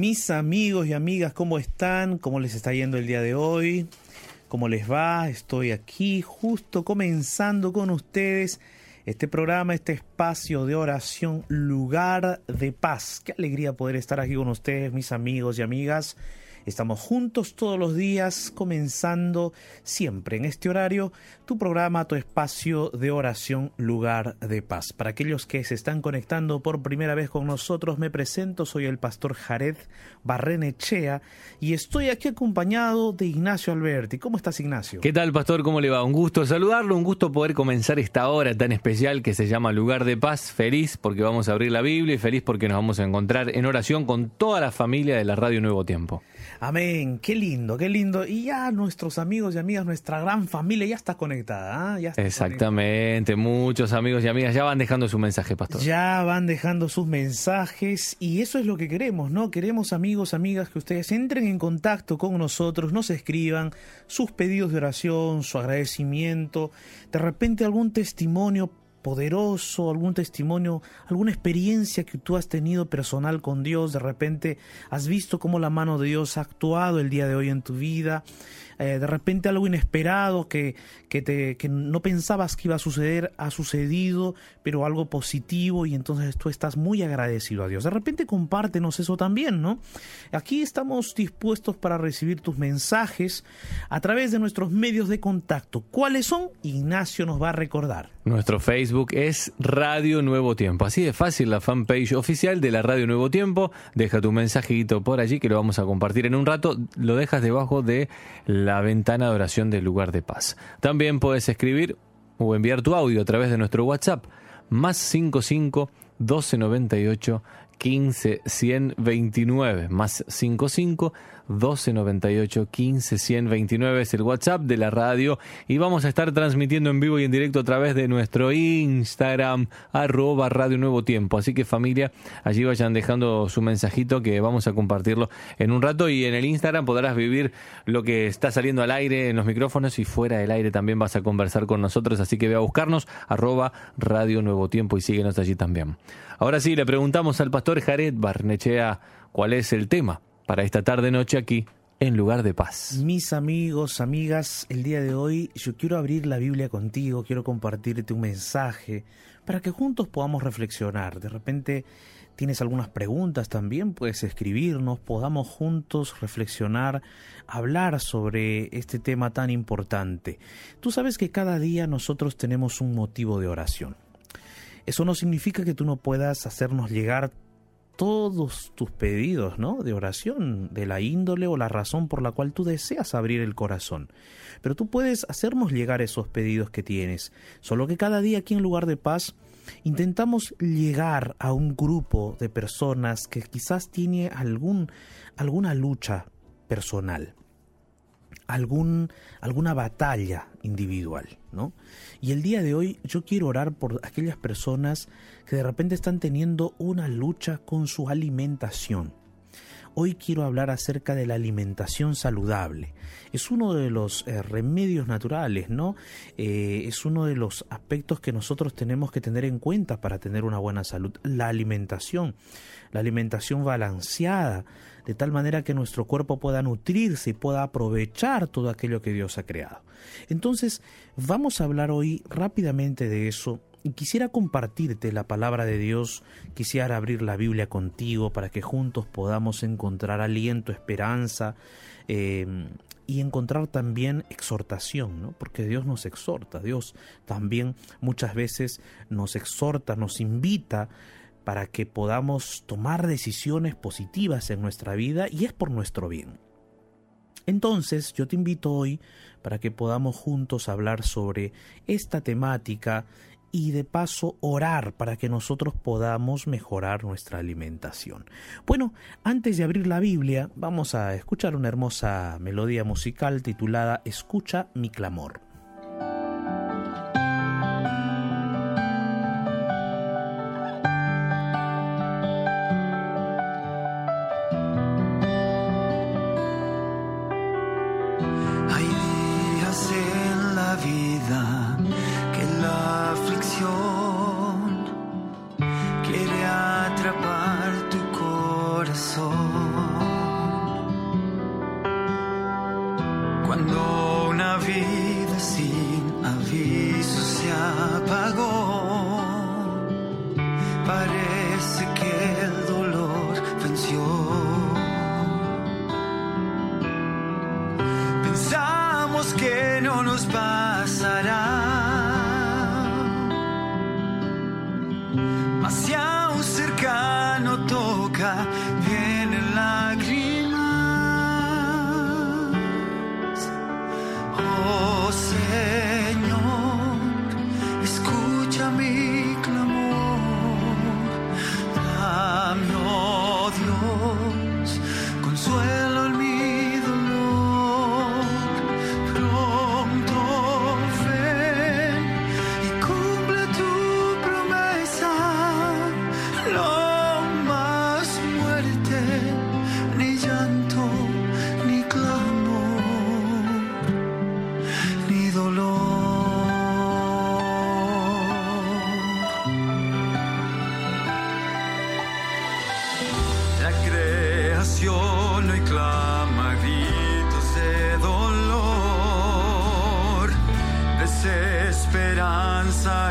Mis amigos y amigas, ¿cómo están? ¿Cómo les está yendo el día de hoy? ¿Cómo les va? Estoy aquí justo comenzando con ustedes este programa, este espacio de oración, lugar de paz. Qué alegría poder estar aquí con ustedes, mis amigos y amigas. Estamos juntos todos los días, comenzando siempre en este horario tu programa, tu espacio de oración, lugar de paz. Para aquellos que se están conectando por primera vez con nosotros, me presento, soy el pastor Jared Barrenechea y estoy aquí acompañado de Ignacio Alberti. ¿Cómo estás, Ignacio? ¿Qué tal, pastor? ¿Cómo le va? Un gusto saludarlo, un gusto poder comenzar esta hora tan especial que se llama Lugar de Paz. Feliz porque vamos a abrir la Biblia y feliz porque nos vamos a encontrar en oración con toda la familia de la Radio Nuevo Tiempo. Amén, qué lindo, qué lindo. Y ya nuestros amigos y amigas, nuestra gran familia ya está conectada. Ya Exactamente, muchos amigos y amigas ya van dejando su mensaje, pastor. Ya van dejando sus mensajes y eso es lo que queremos, ¿no? Queremos amigos, amigas, que ustedes entren en contacto con nosotros, nos escriban sus pedidos de oración, su agradecimiento, de repente algún testimonio poderoso, algún testimonio, alguna experiencia que tú has tenido personal con Dios, de repente has visto cómo la mano de Dios ha actuado el día de hoy en tu vida, eh, de repente algo inesperado que, que, te, que no pensabas que iba a suceder, ha sucedido, pero algo positivo y entonces tú estás muy agradecido a Dios. De repente compártenos eso también, ¿no? Aquí estamos dispuestos para recibir tus mensajes a través de nuestros medios de contacto. ¿Cuáles son? Ignacio nos va a recordar. Nuestro Facebook es Radio Nuevo Tiempo. Así de fácil, la fanpage oficial de la Radio Nuevo Tiempo. Deja tu mensajito por allí que lo vamos a compartir en un rato. Lo dejas debajo de la ventana de oración del lugar de paz. También puedes escribir o enviar tu audio a través de nuestro WhatsApp más 55 1298 15 129 más 55 1298 15 129 es el WhatsApp de la radio y vamos a estar transmitiendo en vivo y en directo a través de nuestro Instagram arroba Radio Nuevo Tiempo. Así que familia, allí vayan dejando su mensajito que vamos a compartirlo en un rato y en el Instagram podrás vivir lo que está saliendo al aire en los micrófonos y fuera del aire también vas a conversar con nosotros. Así que ve a buscarnos arroba Radio Nuevo Tiempo y síguenos allí también. Ahora sí, le preguntamos al pastor Jared Barnechea cuál es el tema para esta tarde noche aquí en lugar de paz. Mis amigos, amigas, el día de hoy yo quiero abrir la Biblia contigo, quiero compartirte un mensaje para que juntos podamos reflexionar. De repente tienes algunas preguntas también, puedes escribirnos, podamos juntos reflexionar, hablar sobre este tema tan importante. Tú sabes que cada día nosotros tenemos un motivo de oración. Eso no significa que tú no puedas hacernos llegar todos tus pedidos, ¿no? De oración, de la índole o la razón por la cual tú deseas abrir el corazón. Pero tú puedes hacernos llegar esos pedidos que tienes. Solo que cada día aquí en lugar de paz intentamos llegar a un grupo de personas que quizás tiene algún alguna lucha personal algún, alguna batalla individual, ¿no? Y el día de hoy yo quiero orar por aquellas personas que de repente están teniendo una lucha con su alimentación. Hoy quiero hablar acerca de la alimentación saludable. Es uno de los eh, remedios naturales, ¿no? Eh, es uno de los aspectos que nosotros tenemos que tener en cuenta para tener una buena salud. La alimentación, la alimentación balanceada, de tal manera que nuestro cuerpo pueda nutrirse y pueda aprovechar todo aquello que Dios ha creado. Entonces, vamos a hablar hoy rápidamente de eso y quisiera compartirte la palabra de Dios, quisiera abrir la Biblia contigo para que juntos podamos encontrar aliento, esperanza em, y encontrar también exhortación, ¿no? porque Dios nos exhorta, Dios también muchas veces nos exhorta, nos invita para que podamos tomar decisiones positivas en nuestra vida y es por nuestro bien. Entonces yo te invito hoy para que podamos juntos hablar sobre esta temática y de paso orar para que nosotros podamos mejorar nuestra alimentación. Bueno, antes de abrir la Biblia, vamos a escuchar una hermosa melodía musical titulada Escucha mi clamor. convulsiono y clama gritos de dolor, desesperanza.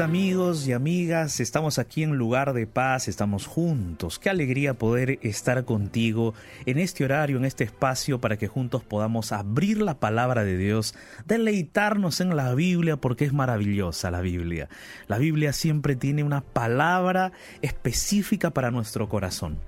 Amigos y amigas, estamos aquí en lugar de paz, estamos juntos. Qué alegría poder estar contigo en este horario, en este espacio, para que juntos podamos abrir la palabra de Dios, deleitarnos en la Biblia, porque es maravillosa la Biblia. La Biblia siempre tiene una palabra específica para nuestro corazón.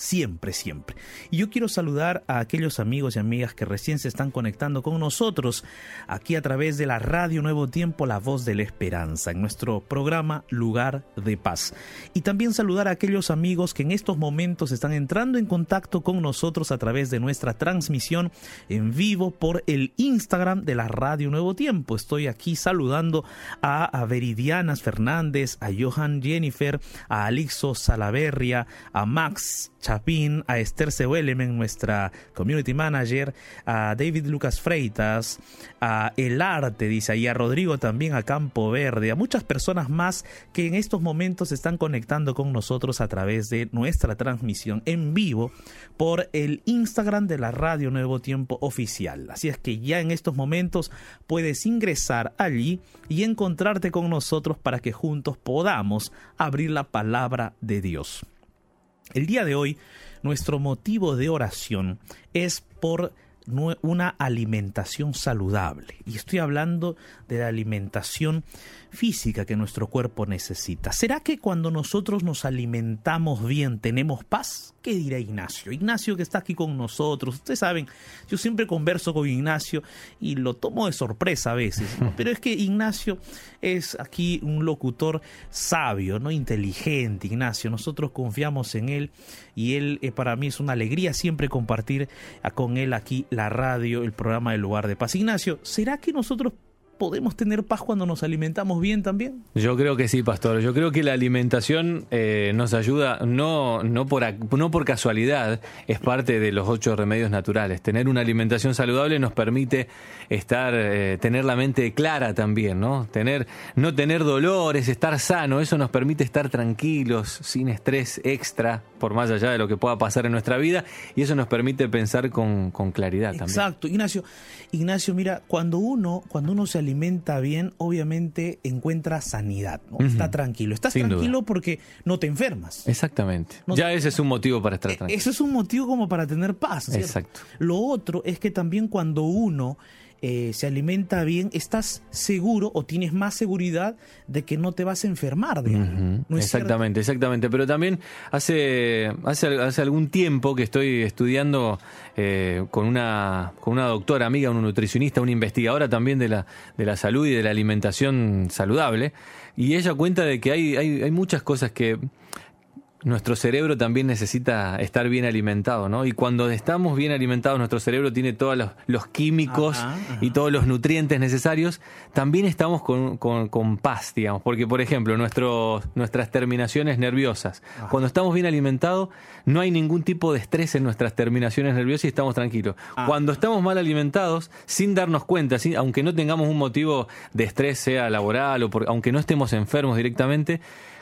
Siempre, siempre. Y yo quiero saludar a aquellos amigos y amigas que recién se están conectando con nosotros aquí a través de la radio Nuevo Tiempo, La Voz de la Esperanza, en nuestro programa Lugar de Paz. Y también saludar a aquellos amigos que en estos momentos están entrando en contacto con nosotros a través de nuestra transmisión en vivo por el Instagram de la radio Nuevo Tiempo. Estoy aquí saludando a, a Veridianas Fernández, a Johan Jennifer, a Alixo Salaverria, a Max A Esther Sewelemen, nuestra community manager, a David Lucas Freitas, a El Arte, dice, y a Rodrigo también, a Campo Verde, a muchas personas más que en estos momentos están conectando con nosotros a través de nuestra transmisión en vivo por el Instagram de la Radio Nuevo Tiempo Oficial. Así es que ya en estos momentos puedes ingresar allí y encontrarte con nosotros para que juntos podamos abrir la palabra de Dios. El día de hoy, nuestro motivo de oración es por una alimentación saludable. Y estoy hablando de la alimentación física que nuestro cuerpo necesita. ¿Será que cuando nosotros nos alimentamos bien tenemos paz? ¿Qué dirá Ignacio? Ignacio que está aquí con nosotros. Ustedes saben, yo siempre converso con Ignacio y lo tomo de sorpresa a veces, pero es que Ignacio es aquí un locutor sabio, no inteligente, Ignacio. Nosotros confiamos en él y él eh, para mí es una alegría siempre compartir con él aquí la radio, el programa del lugar de paz. Ignacio, ¿será que nosotros podemos tener paz cuando nos alimentamos bien también? Yo creo que sí, pastor. Yo creo que la alimentación eh, nos ayuda, no, no, por, no por casualidad, es parte de los ocho remedios naturales. Tener una alimentación saludable nos permite estar, eh, tener la mente clara también, ¿no? Tener, no tener dolores, estar sano, eso nos permite estar tranquilos, sin estrés extra, por más allá de lo que pueda pasar en nuestra vida, y eso nos permite pensar con, con claridad también. Exacto, Ignacio. Ignacio, mira, cuando uno, cuando uno se alimenta bien, obviamente encuentra sanidad, ¿no? Está tranquilo. Estás tranquilo porque no te enfermas. Exactamente. ya ese es un motivo para estar e-, tranquilo. Eso es un motivo como para tener paz. Exacto. Lo otro es que también cuando uno eh, se alimenta bien, estás seguro o tienes más seguridad de que no te vas a enfermar de exactamente, exactamente. Pero también hace, hace, hace algún tiempo que estoy estudiando eh, con, una, con una doctora amiga, una nutricionista, una investigadora también de la, de la salud y de la alimentación saludable. Y ella cuenta de que hay, hay, hay muchas cosas que nuestro cerebro también necesita estar bien alimentado, ¿no? Y cuando estamos bien alimentados, nuestro cerebro tiene todos los, químicos y todos los nutrientes necesarios, también estamos con, con, paz, digamos. Porque, por ejemplo, nuestras terminaciones nerviosas, cuando estamos bien alimentados, no hay ningún tipo de estrés en nuestras terminaciones nerviosas y estamos tranquilos. Ah. Cuando estamos mal alimentados, sin darnos cuenta, aunque no tengamos un motivo de estrés, sea laboral o aunque no estemos enfermos directamente,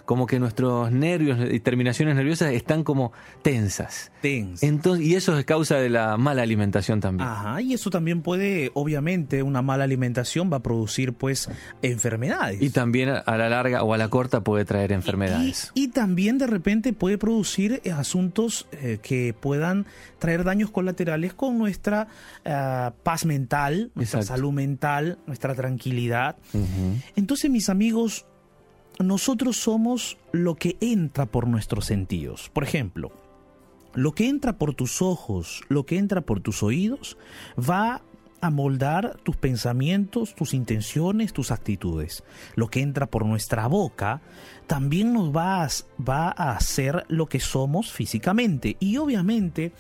como que nuestros nervios y terminaciones nerviosas están como tensas. Tensas. Entonces, y eso es causa de la mala alimentación también. Ajá, y eso también puede, obviamente, una mala alimentación va a producir pues enfermedades. Y también a la larga o a la corta puede traer enfermedades. Y, también de repente puede producir eh, asuntos eh, que puedan traer daños colaterales con nuestra eh, paz mental, nuestra salud mental, nuestra tranquilidad. Entonces, mis amigos, nosotros somos lo que entra por nuestros sentidos. Por ejemplo, lo que entra por tus ojos, lo que entra por tus oídos, va a moldar tus pensamientos, tus intenciones, tus actitudes. Lo que entra por nuestra boca también nos va a, va a, hacer lo que somos físicamente. Y obviamente,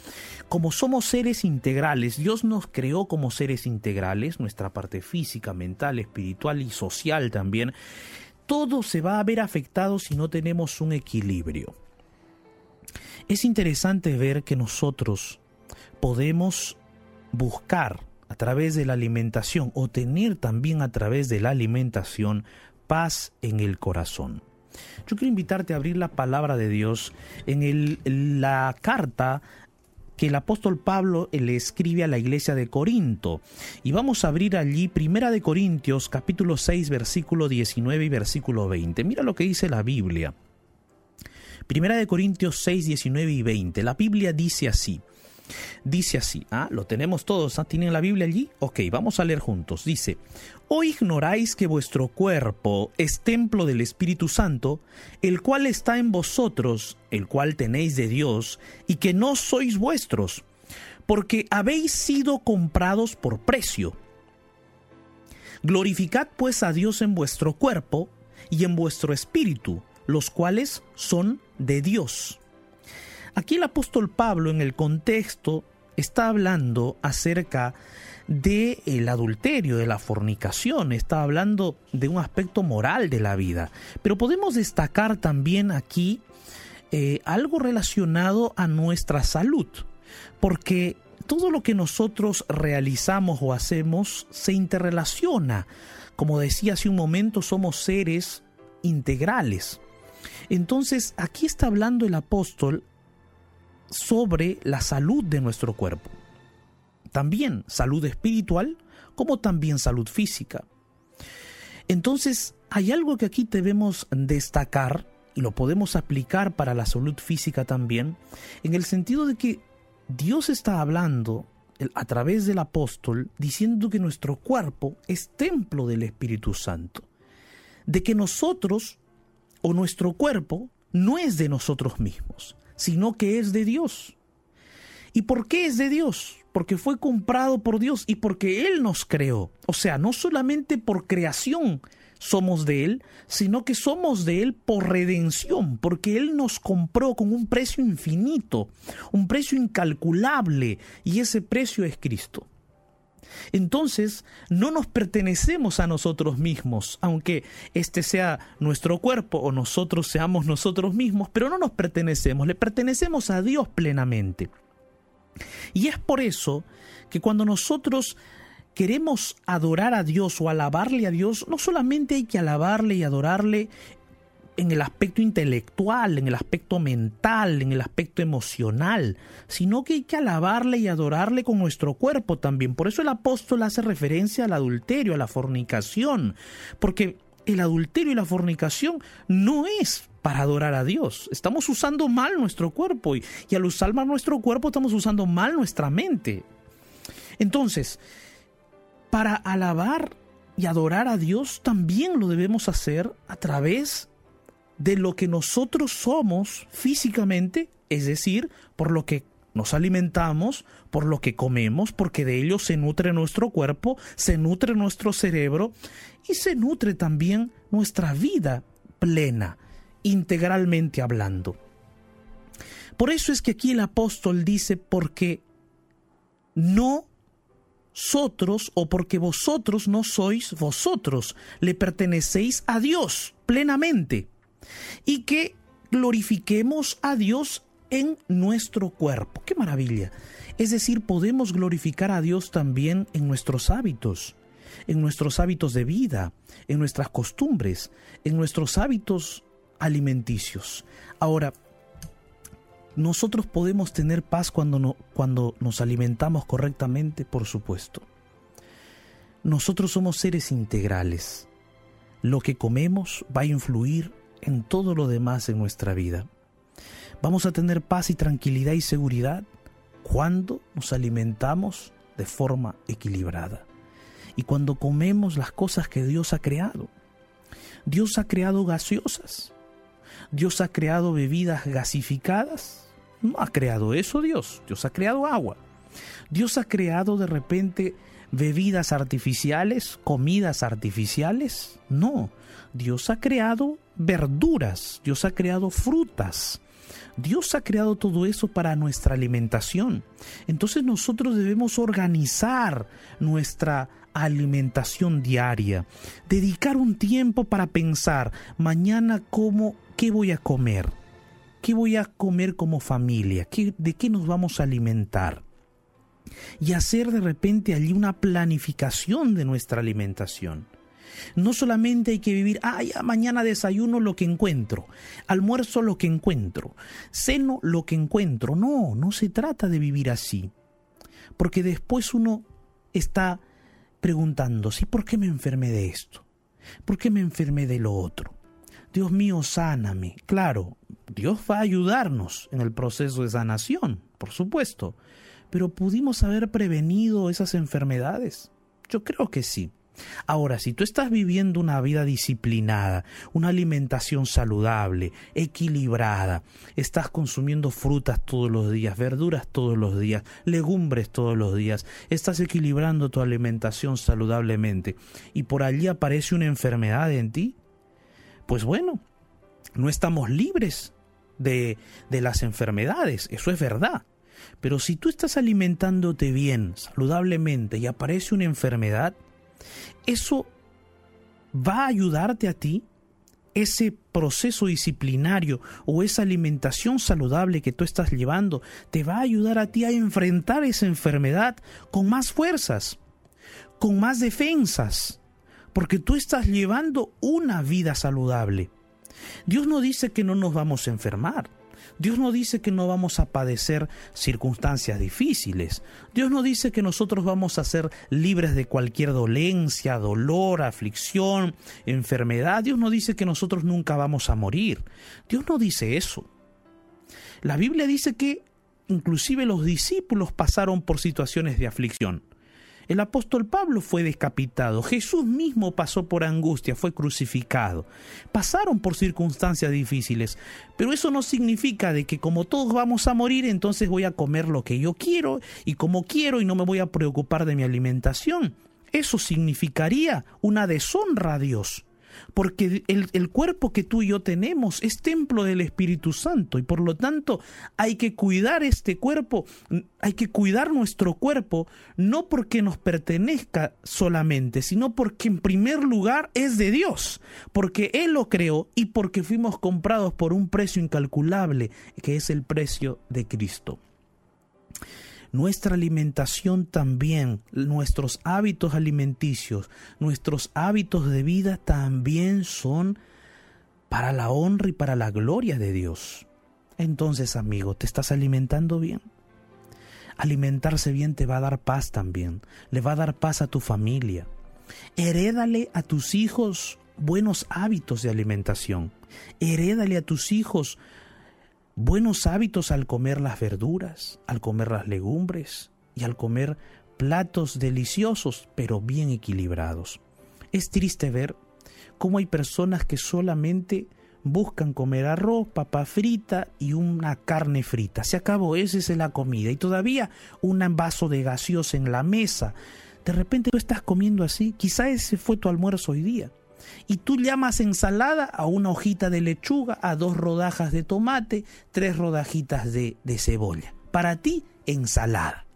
como somos seres integrales, Dios nos creó como seres integrales, nuestra parte física, mental, espiritual y social también todo se va a ver afectado si no tenemos un equilibrio. Es interesante ver que nosotros podemos buscar a través de la alimentación o tener también a través de la alimentación paz en el corazón. Yo quiero invitarte a abrir la palabra de Dios en el, la carta que el apóstol Pablo le escribe a la iglesia de Corinto. Y vamos a abrir allí Primera de Corintios capítulo 6 versículo 19 y versículo 20. Mira lo que dice la Biblia. Primera de Corintios 6, 19 y 20. La Biblia dice así. Dice así, ¿ah? Lo tenemos todos, ¿ah? ¿Tienen la Biblia allí? Ok, vamos a leer juntos. Dice, ¿o ignoráis que vuestro cuerpo es templo del Espíritu Santo, el cual está en vosotros, el cual tenéis de Dios, y que no sois vuestros, porque habéis sido comprados por precio? Glorificad pues a Dios en vuestro cuerpo y en vuestro espíritu, los cuales son de Dios. Aquí el apóstol Pablo en el contexto está hablando acerca de el adulterio, de la fornicación, está hablando de un aspecto moral de la vida. Pero podemos destacar también aquí eh, algo relacionado a nuestra salud, porque todo lo que nosotros realizamos o hacemos se interrelaciona. Como decía hace un momento, somos seres integrales. Entonces, aquí está hablando el apóstol sobre la salud de nuestro cuerpo. También salud espiritual como también salud física. Entonces, hay algo que aquí debemos destacar y lo podemos aplicar para la salud física también, en el sentido de que Dios está hablando a través del apóstol diciendo que nuestro cuerpo es templo del Espíritu Santo, de que nosotros o nuestro cuerpo no es de nosotros mismos, sino que es de Dios. ¿Y por qué es de Dios? Porque fue comprado por Dios y porque Él nos creó. O sea, no solamente por creación somos de Él, sino que somos de Él por redención, porque Él nos compró con un precio infinito, un precio incalculable, y ese precio es Cristo. Entonces, no nos pertenecemos a nosotros mismos, aunque este sea nuestro cuerpo o nosotros seamos nosotros mismos, pero no nos pertenecemos, le pertenecemos a Dios plenamente. Y es por eso que cuando nosotros queremos adorar a Dios o alabarle a Dios, no solamente hay que alabarle y adorarle en el aspecto intelectual, en el aspecto mental, en el aspecto emocional, sino que hay que alabarle y adorarle con nuestro cuerpo también. Por eso el apóstol hace referencia al adulterio, a la fornicación, porque el adulterio y la fornicación no es para adorar a Dios. Estamos usando mal nuestro cuerpo y, al usar mal nuestro cuerpo estamos usando mal nuestra mente. Entonces, para alabar y adorar a Dios también lo debemos hacer a través de lo que nosotros somos físicamente, es decir, por lo que nos alimentamos, por lo que comemos, porque de ello se nutre nuestro cuerpo, se nutre nuestro cerebro y se nutre también nuestra vida plena, integralmente hablando. Por eso es que aquí el apóstol dice, porque no vosotros o porque vosotros no sois vosotros, le pertenecéis a Dios plenamente y que glorifiquemos a Dios en nuestro cuerpo. ¡Qué maravilla! Es decir, podemos glorificar a Dios también en nuestros hábitos, en nuestros hábitos de vida, en nuestras costumbres, en nuestros hábitos alimenticios. Ahora, nosotros podemos tener paz cuando, no, cuando nos alimentamos correctamente, por supuesto. Nosotros somos seres integrales. Lo que comemos va a influir en todo lo demás en nuestra vida. Vamos a tener paz y tranquilidad y seguridad cuando nos alimentamos de forma equilibrada y cuando comemos las cosas que Dios ha creado. Dios ha creado gaseosas. Dios ha creado bebidas gasificadas. No ha creado eso Dios. Dios ha creado agua. Dios ha creado de repente bebidas artificiales, comidas artificiales. No, Dios ha creado verduras, Dios ha creado frutas. Dios ha creado todo eso para nuestra alimentación. Entonces nosotros debemos organizar nuestra alimentación diaria, dedicar un tiempo para pensar mañana cómo, qué voy a comer, qué voy a comer como familia, ¿Qué, de qué nos vamos a alimentar y hacer de repente allí una planificación de nuestra alimentación. No solamente hay que vivir, ah, mañana desayuno lo que encuentro, almuerzo lo que encuentro, ceno lo que encuentro. No, no se trata de vivir así. Porque después uno está preguntando, ¿sí por qué me enfermé de esto? ¿Por qué me enfermé de lo otro? Dios mío, sáname. Claro, Dios va a ayudarnos en el proceso de sanación, por supuesto pero ¿pudimos haber prevenido esas enfermedades? Yo creo que sí. Ahora, si tú estás viviendo una vida disciplinada, una alimentación saludable, equilibrada, estás consumiendo frutas todos los días, verduras todos los días, legumbres todos los días, estás equilibrando tu alimentación saludablemente y por allí aparece una enfermedad en ti, pues bueno, no estamos libres de, de las enfermedades, eso es verdad. Pero si tú estás alimentándote bien, saludablemente, y aparece una enfermedad, eso va a ayudarte a ti, ese proceso disciplinario o esa alimentación saludable que tú estás llevando, te va a ayudar a ti a enfrentar esa enfermedad con más fuerzas, con más defensas, porque tú estás llevando una vida saludable. Dios no dice que no nos vamos a enfermar. Dios no dice que no vamos a padecer circunstancias difíciles. Dios no dice que nosotros vamos a ser libres de cualquier dolencia, dolor, aflicción, enfermedad. Dios no dice que nosotros nunca vamos a morir. Dios no dice eso. La Biblia dice que inclusive los discípulos pasaron por situaciones de aflicción. El apóstol Pablo fue decapitado, Jesús mismo pasó por angustia, fue crucificado. Pasaron por circunstancias difíciles, pero eso no significa de que como todos vamos a morir, entonces voy a comer lo que yo quiero y como quiero y no me voy a preocupar de mi alimentación. Eso significaría una deshonra a Dios porque el, cuerpo que tú y yo tenemos es templo del Espíritu Santo y por lo tanto hay que cuidar este cuerpo, hay que cuidar nuestro cuerpo no porque nos pertenezca solamente, sino porque en primer lugar es de Dios, porque Él lo creó y porque fuimos comprados por un precio incalculable que es el precio de Cristo nuestra alimentación también, nuestros hábitos alimenticios, nuestros hábitos de vida también son para la honra y para la gloria de Dios. Entonces, amigo, ¿te estás alimentando bien? Alimentarse bien te va a dar paz también, le va a dar paz a tu familia. Herédale a tus hijos buenos hábitos de alimentación. Herédale a tus hijos buenos hábitos al comer las verduras, al comer las legumbres y al comer platos deliciosos pero bien equilibrados. Es triste ver cómo hay personas que solamente buscan comer arroz, papa frita y una carne frita. Se acabó, esa es la comida. Y todavía un vaso de gaseosa en la mesa. De repente tú estás comiendo así. Quizá ese fue tu almuerzo hoy día y tú llamas ensalada a una hojita de lechuga, a dos rodajas de tomate, tres rodajitas de, de cebolla. Para ti, ensalada.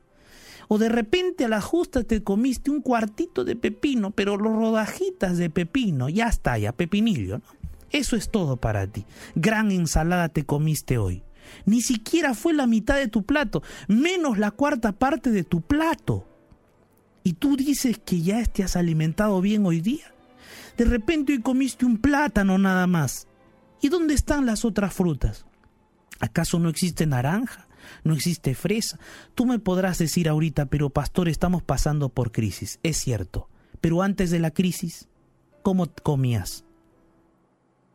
O de repente a la justa te comiste un cuartito de pepino, pero los rodajitas de pepino, ya está, ya pepinillo, ¿no? Eso es todo para ti. Gran ensalada te comiste hoy. Ni siquiera fue la mitad de tu plato, menos la cuarta parte de tu plato. Y tú dices que ya te has alimentado bien hoy día. De repente hoy comiste un plátano nada más. ¿Y dónde están las otras frutas? ¿Acaso no existe naranja? ¿No existe fresa? Tú me podrás decir ahorita, pero pastor, estamos pasando por crisis. Es cierto. Pero antes de la crisis, ¿cómo comías?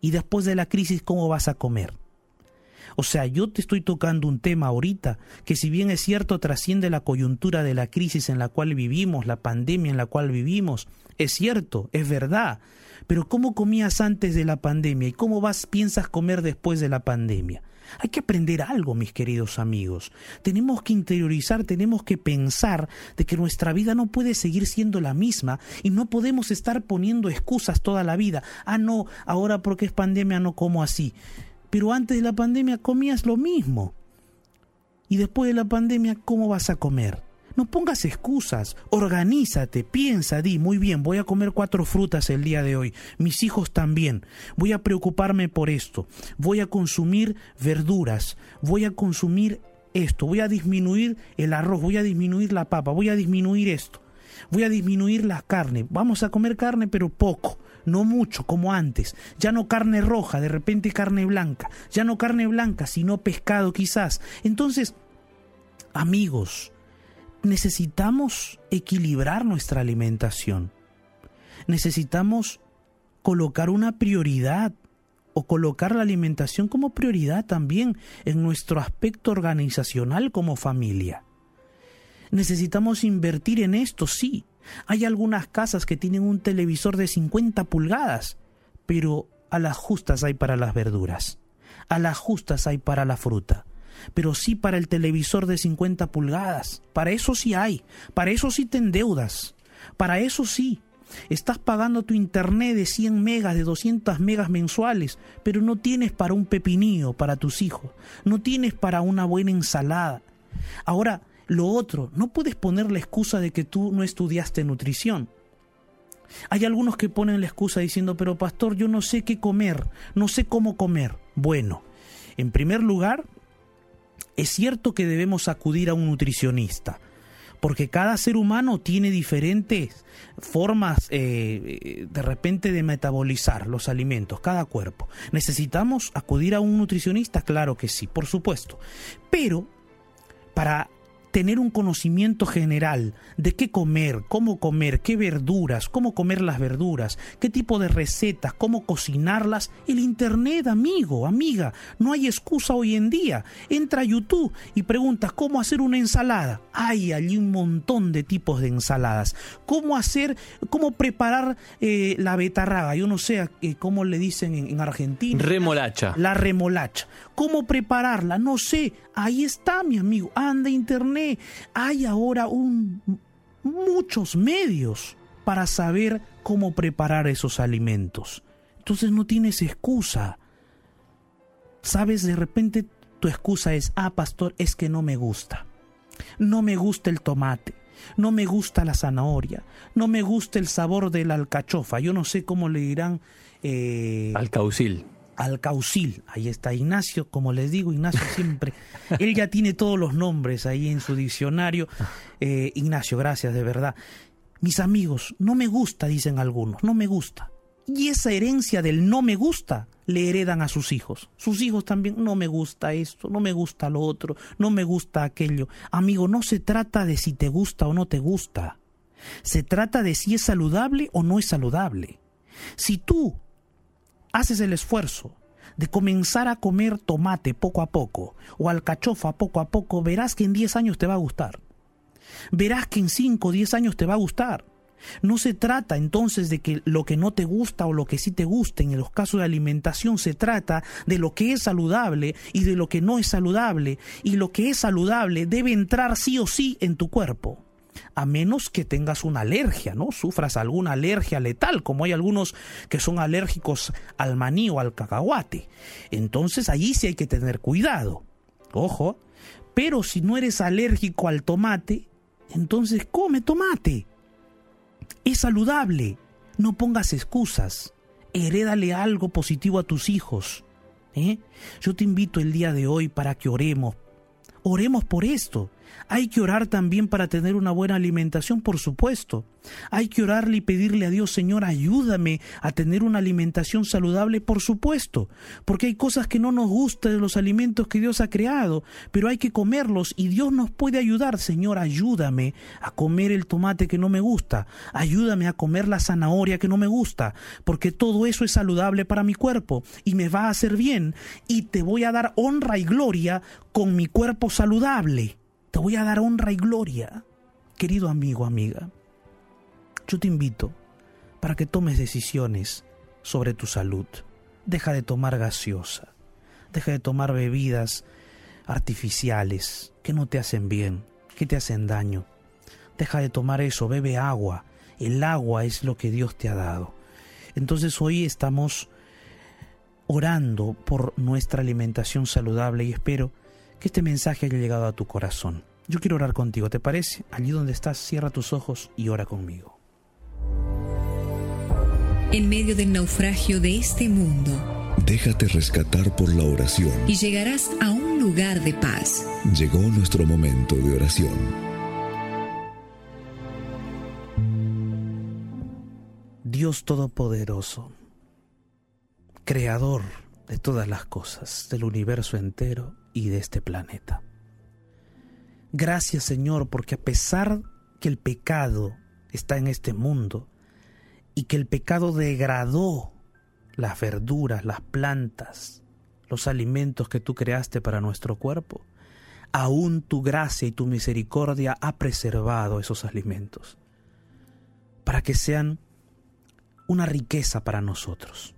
Y después de la crisis, ¿cómo vas a comer? O sea, yo te estoy tocando un tema ahorita que si bien es cierto trasciende la coyuntura de la crisis en la cual vivimos, la pandemia en la cual vivimos, es cierto, es verdad. Pero ¿cómo comías antes de la pandemia y cómo vas piensas comer después de la pandemia? Hay que aprender algo, mis queridos amigos. Tenemos que interiorizar, tenemos que pensar de que nuestra vida no puede seguir siendo la misma y no podemos estar poniendo excusas toda la vida. Ah, no, ahora porque es pandemia no como así. Pero antes de la pandemia comías lo mismo. Y después de la pandemia, ¿cómo vas a comer? No pongas excusas, organízate, piensa, di, muy bien, voy a comer cuatro frutas el día de hoy, mis hijos también, voy a preocuparme por esto, voy a consumir verduras, voy a consumir esto, voy a disminuir el arroz, voy a disminuir la papa, voy a disminuir esto, voy a disminuir la carne, vamos a comer carne pero poco, no mucho como antes, ya no carne roja, de repente carne blanca, ya no carne blanca, sino pescado quizás. Entonces, amigos, necesitamos equilibrar nuestra alimentación. Necesitamos colocar una prioridad o colocar la alimentación como prioridad también en nuestro aspecto organizacional como familia. Necesitamos invertir en esto, sí. Hay algunas casas que tienen un televisor de 50 pulgadas, pero a las justas hay para las verduras, a las justas hay para la fruta, pero sí para el televisor de 50 pulgadas. Para eso sí hay, para eso sí te endeudas, para eso sí. Estás pagando tu internet de 100 megas, de 200 megas mensuales, pero no tienes para un pepinillo para tus hijos, no tienes para una buena ensalada. Ahora, lo otro, no puedes poner la excusa de que tú no estudiaste nutrición. Hay algunos que ponen la excusa diciendo, pero pastor, yo no sé qué comer, no sé cómo comer. Bueno, en primer lugar, es cierto que debemos acudir a un nutricionista, porque cada ser humano tiene diferentes formas eh, de repente de metabolizar los alimentos, cada cuerpo. ¿Necesitamos acudir a un nutricionista? Claro que sí, por supuesto. Pero para tener un conocimiento general de qué comer, cómo comer, qué verduras, cómo comer las verduras, qué tipo de recetas, cómo cocinarlas. El Internet, amigo, amiga, no hay excusa hoy en día. Entra a YouTube y preguntas cómo hacer una ensalada. Hay allí un montón de tipos de ensaladas. Cómo hacer, cómo preparar eh, la betarraga. Yo no sé eh, cómo le dicen en, en Argentina. Remolacha. La remolacha. ¿Cómo prepararla? No sé. Ahí está, mi amigo. Anda internet. Hay ahora un, muchos medios para saber cómo preparar esos alimentos. Entonces no tienes excusa. Sabes, de repente tu excusa es, ah, pastor, es que no me gusta. No me gusta el tomate. No me gusta la zanahoria. No me gusta el sabor de la alcachofa. Yo no sé cómo le dirán. Eh, Alcaucil Alcaucil. Ahí está Ignacio, como les digo, Ignacio siempre, él ya tiene todos los nombres ahí en su diccionario. Eh, Ignacio, gracias, de verdad. Mis amigos, no me gusta, dicen algunos, no me gusta. Y esa herencia del no me gusta le heredan a sus hijos. Sus hijos también, no me gusta esto, no me gusta lo otro, no me gusta aquello. Amigo, no se trata de si te gusta o no te gusta. Se trata de si es saludable o no es saludable. Si tú haces el esfuerzo de comenzar a comer tomate poco a poco o alcachofa poco a poco, verás que en 10 años te va a gustar. Verás que en 5 o 10 años te va a gustar. No se trata entonces de que lo que no te gusta o lo que sí te guste en los casos de alimentación, se trata de lo que es saludable y de lo que no es saludable. Y lo que es saludable debe entrar sí o sí en tu cuerpo a menos que tengas una alergia, ¿no? Sufras alguna alergia letal, como hay algunos que son alérgicos al maní o al cacahuate. Entonces allí sí hay que tener cuidado. Ojo, pero si no eres alérgico al tomate, entonces come tomate. Es saludable. No pongas excusas. Herédale algo positivo a tus hijos. ¿eh? Yo te invito el día de hoy para que oremos. Oremos por esto. Hay que orar también para tener una buena alimentación, por supuesto. Hay que orarle y pedirle a Dios, Señor, ayúdame a tener una alimentación saludable, por supuesto, porque hay cosas que no nos gustan de los alimentos que Dios ha creado, pero hay que comerlos y Dios nos puede ayudar, Señor, ayúdame a comer el tomate que no me gusta, ayúdame a comer la zanahoria que no me gusta, porque todo eso es saludable para mi cuerpo y me va a hacer bien y te voy a dar honra y gloria con mi cuerpo saludable. Te voy a dar honra y gloria. Querido amigo, amiga, yo te invito para que tomes decisiones sobre tu salud. Deja de tomar gaseosa, deja de tomar bebidas artificiales que no te hacen bien, que te hacen daño. Deja de tomar eso, bebe agua. El agua es lo que Dios te ha dado. Entonces hoy estamos orando por nuestra alimentación saludable y espero que este mensaje haya llegado a tu corazón. Yo quiero orar contigo, ¿te parece? Allí donde estás, cierra tus ojos y ora conmigo. En medio del naufragio de este mundo, déjate rescatar por la oración y llegarás a un lugar de paz. Llegó nuestro momento de oración. Dios Todopoderoso, Creador de todas las cosas, del universo entero, y de este planeta. Gracias Señor porque a pesar que el pecado está en este mundo y que el pecado degradó las verduras, las plantas, los alimentos que tú creaste para nuestro cuerpo, aún tu gracia y tu misericordia ha preservado esos alimentos, para que sean una riqueza para nosotros,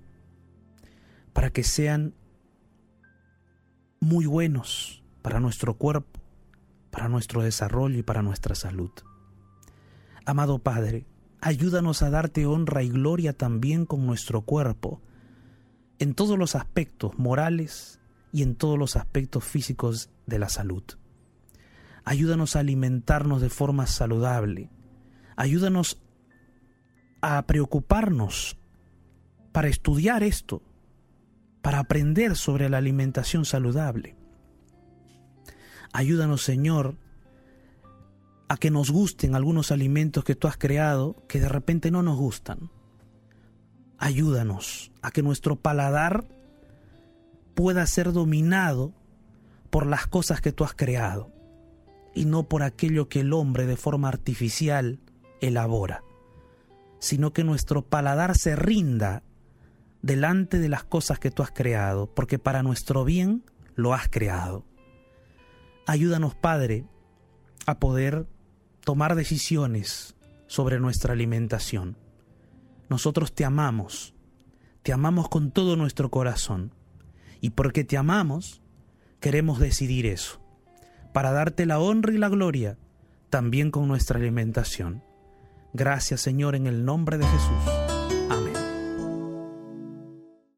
para que sean muy buenos para nuestro cuerpo, para nuestro desarrollo y para nuestra salud. Amado Padre, ayúdanos a darte honra y gloria también con nuestro cuerpo, en todos los aspectos morales y en todos los aspectos físicos de la salud. Ayúdanos a alimentarnos de forma saludable. Ayúdanos a preocuparnos para estudiar esto, para aprender sobre la alimentación saludable. Ayúdanos, Señor, a que nos gusten algunos alimentos que tú has creado que de repente no nos gustan. Ayúdanos a que nuestro paladar pueda ser dominado por las cosas que tú has creado y no por aquello que el hombre de forma artificial elabora, sino que nuestro paladar se rinda delante de las cosas que tú has creado, porque para nuestro bien lo has creado. Ayúdanos, Padre, a poder tomar decisiones sobre nuestra alimentación. Nosotros te amamos, te amamos con todo nuestro corazón, y porque te amamos, queremos decidir eso, para darte la honra y la gloria, también con nuestra alimentación. Gracias Señor en el nombre de Jesús.